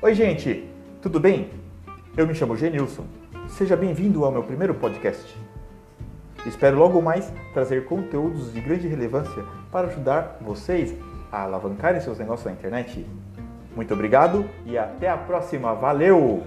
Oi, gente, tudo bem? Eu me chamo Genilson. Seja bem-vindo ao meu primeiro podcast. Espero logo mais trazer conteúdos de grande relevância para ajudar vocês a alavancarem seus negócios na internet. Muito obrigado e até a próxima. Valeu!